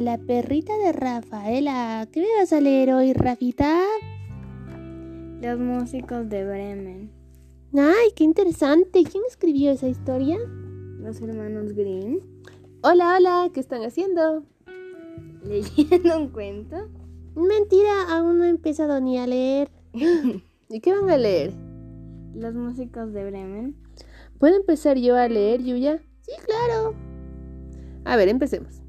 La perrita de Rafaela. ¿Qué me vas a leer hoy, Rafita? Los músicos de Bremen. Ay, qué interesante. ¿Quién escribió esa historia? Los hermanos Grimm. Hola, hola, ¿qué están haciendo? ¿Leyendo un cuento? Mentira, aún no he empezado ni a leer. ¿Y qué van a leer? Los músicos de Bremen. ¿Puedo empezar yo a leer, Yuya? Sí, claro. A ver, empecemos.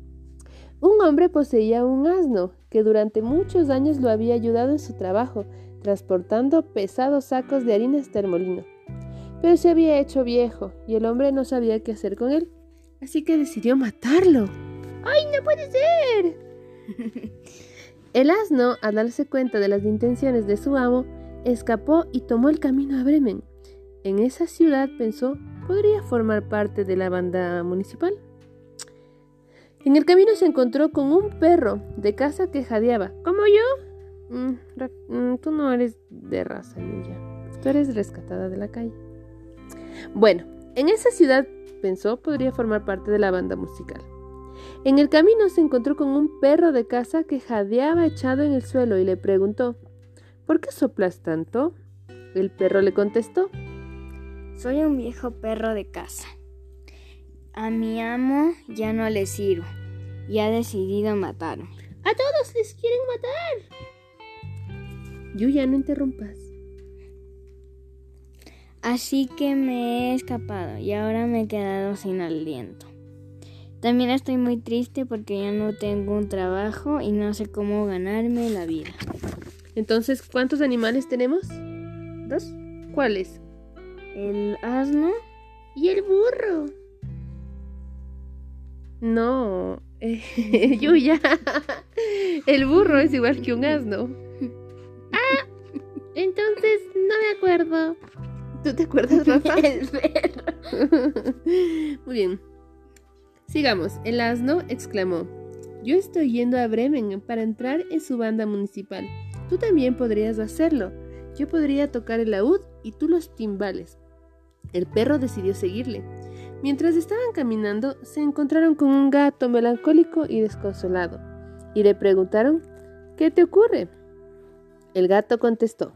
Un hombre poseía un asno que durante muchos años lo había ayudado en su trabajo, transportando pesados sacos de harina hasta el molino. Pero se había hecho viejo y el hombre no sabía qué hacer con él, así que decidió matarlo. ¡Ay, no puede ser! el asno, al darse cuenta de las intenciones de su amo, escapó y tomó el camino a Bremen. En esa ciudad pensó, podría formar parte de la banda municipal. En el camino se encontró con un perro de casa que jadeaba. ¿Como yo? Mm, mm, tú no eres de raza, Yuya. Tú eres rescatada de la calle. Bueno, en esa ciudad, pensó, podría formar parte de la banda musical. En el camino se encontró con un perro de casa que jadeaba echado en el suelo y le preguntó, ¿Por qué soplas tanto? El perro le contestó, Soy un viejo perro de casa. A mi amo ya no le sirvo y ha decidido matarme. A todos les quieren matar. Yuya, no interrumpas. Así que me he escapado y ahora me he quedado sin aliento. También estoy muy triste porque ya no tengo un trabajo y no sé cómo ganarme la vida. Entonces, ¿cuántos animales tenemos? ¿Dos? ¿Cuáles? El asno y el burro. No, eh, Yuya. El burro es igual que un asno. Ah, entonces no me acuerdo. ¿Tú te acuerdas, Rafa? El perro. Muy bien. Sigamos. El asno exclamó: Yo estoy yendo a Bremen para entrar en su banda municipal. Tú también podrías hacerlo. Yo podría tocar el laúd y tú los timbales. El perro decidió seguirle. Mientras estaban caminando, se encontraron con un gato melancólico y desconsolado, y le preguntaron, ¿qué te ocurre? El gato contestó,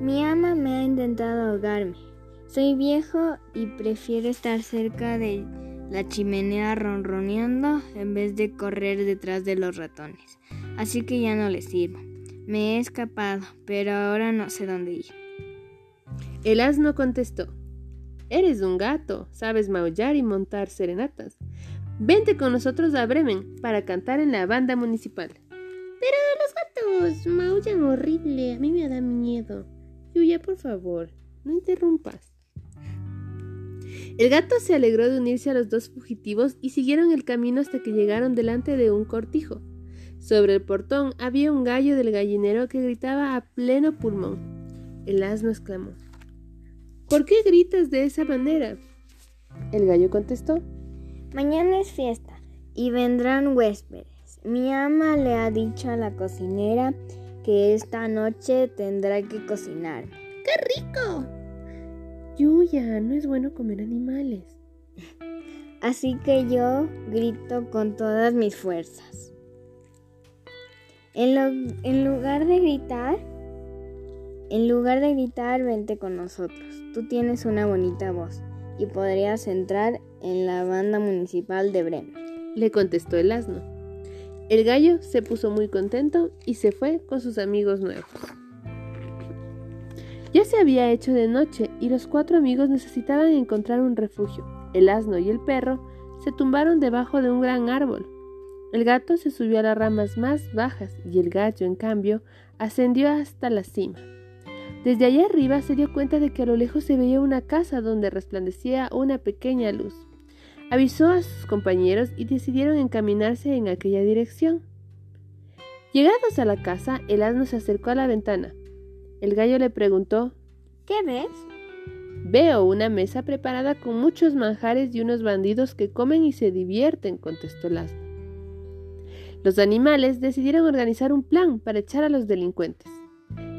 Mi ama me ha intentado ahogarme. Soy viejo y prefiero estar cerca de la chimenea ronroneando en vez de correr detrás de los ratones. Así que ya no le sirvo. Me he escapado, pero ahora no sé dónde ir. El asno contestó, Eres un gato, sabes maullar y montar serenatas. Vente con nosotros a Bremen para cantar en la banda municipal. Pero los gatos maullan horrible, a mí me da miedo. Yuya, por favor, no interrumpas. El gato se alegró de unirse a los dos fugitivos y siguieron el camino hasta que llegaron delante de un cortijo. Sobre el portón había un gallo del gallinero que gritaba a pleno pulmón. El asno exclamó, ¿Por qué gritas de esa manera? El gallo contestó, Mañana es fiesta y vendrán huéspedes. Mi ama le ha dicho a la cocinera que esta noche tendrá que cocinar. ¡Qué rico! Yuya, no es bueno comer animales. Así que yo grito con todas mis fuerzas. En, lo- en lugar de gritar, en lugar de gritar, vente con nosotros. Tú tienes una bonita voz y podrías entrar en la banda municipal de Bremen. Le contestó el asno. El gallo se puso muy contento y se fue con sus amigos nuevos. Ya se había hecho de noche y los cuatro amigos necesitaban encontrar un refugio. El asno y el perro se tumbaron debajo de un gran árbol. El gato se subió a las ramas más bajas y el gallo, en cambio, ascendió hasta la cima. Desde allá arriba se dio cuenta de que a lo lejos se veía una casa donde resplandecía una pequeña luz. Avisó a sus compañeros y decidieron encaminarse en aquella dirección. Llegados a la casa, el asno se acercó a la ventana. El gallo le preguntó ¿Qué ves? Veo una mesa preparada con muchos manjares y unos bandidos que comen y se divierten, contestó el asno. Los animales decidieron organizar un plan para echar a los delincuentes.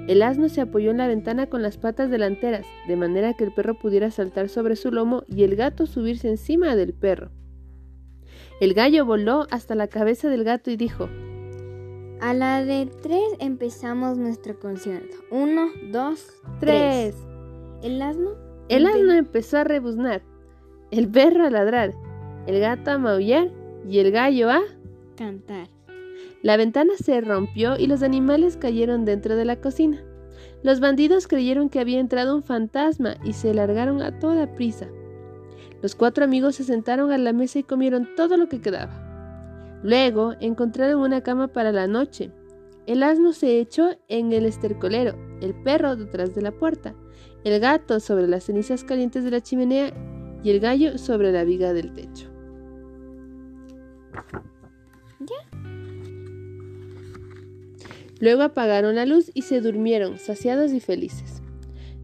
El asno se apoyó en la ventana con las patas delanteras, de manera que el perro pudiera saltar sobre su lomo y el gato subirse encima del perro. El gallo voló hasta la cabeza del gato y dijo, A la de tres empezamos nuestro concierto. Uno, dos, tres. ¿El asno? El asno empezó a rebuznar, el perro a ladrar, el gato a maullar y el gallo a cantar. La ventana se rompió y los animales cayeron dentro de la cocina. Los bandidos creyeron que había entrado un fantasma y se largaron a toda prisa. Los cuatro amigos se sentaron a la mesa y comieron todo lo que quedaba. Luego encontraron una cama para la noche. El asno se echó en el estercolero, el perro detrás de la puerta, el gato sobre las cenizas calientes de la chimenea y el gallo sobre la viga del techo. Luego apagaron la luz y se durmieron, saciados y felices.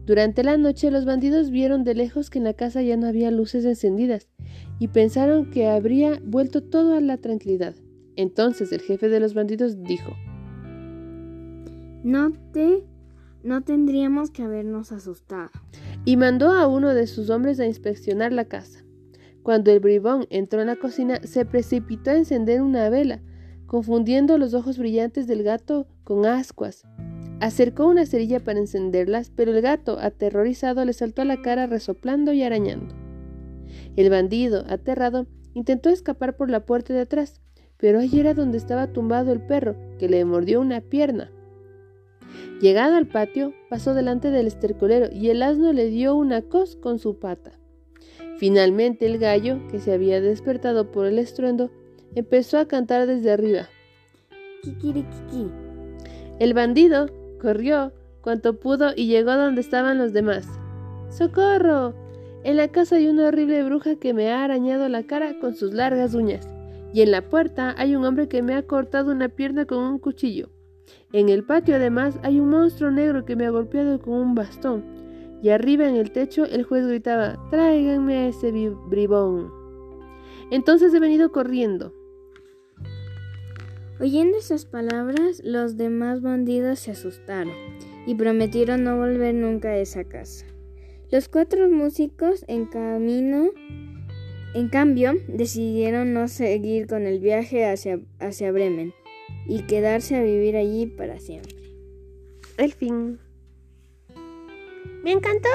Durante la noche los bandidos vieron de lejos que en la casa ya no había luces encendidas y pensaron que habría vuelto todo a la tranquilidad. Entonces el jefe de los bandidos dijo, No te... no tendríamos que habernos asustado. Y mandó a uno de sus hombres a inspeccionar la casa. Cuando el bribón entró en la cocina, se precipitó a encender una vela, confundiendo los ojos brillantes del gato con ascuas. Acercó una cerilla para encenderlas, pero el gato, aterrorizado, le saltó a la cara resoplando y arañando. El bandido, aterrado, intentó escapar por la puerta de atrás, pero allí era donde estaba tumbado el perro, que le mordió una pierna. Llegado al patio, pasó delante del estercolero y el asno le dio una cos con su pata. Finalmente el gallo, que se había despertado por el estruendo, empezó a cantar desde arriba. Kikirikiki. El bandido, Corrió cuanto pudo y llegó donde estaban los demás. ¡Socorro! En la casa hay una horrible bruja que me ha arañado la cara con sus largas uñas. Y en la puerta hay un hombre que me ha cortado una pierna con un cuchillo. En el patio además hay un monstruo negro que me ha golpeado con un bastón. Y arriba en el techo el juez gritaba, tráiganme a ese bribón. Entonces he venido corriendo. Oyendo esas palabras, los demás bandidos se asustaron y prometieron no volver nunca a esa casa. Los cuatro músicos en camino, en cambio, decidieron no seguir con el viaje hacia, hacia Bremen y quedarse a vivir allí para siempre. El fin. ¡Me encantó!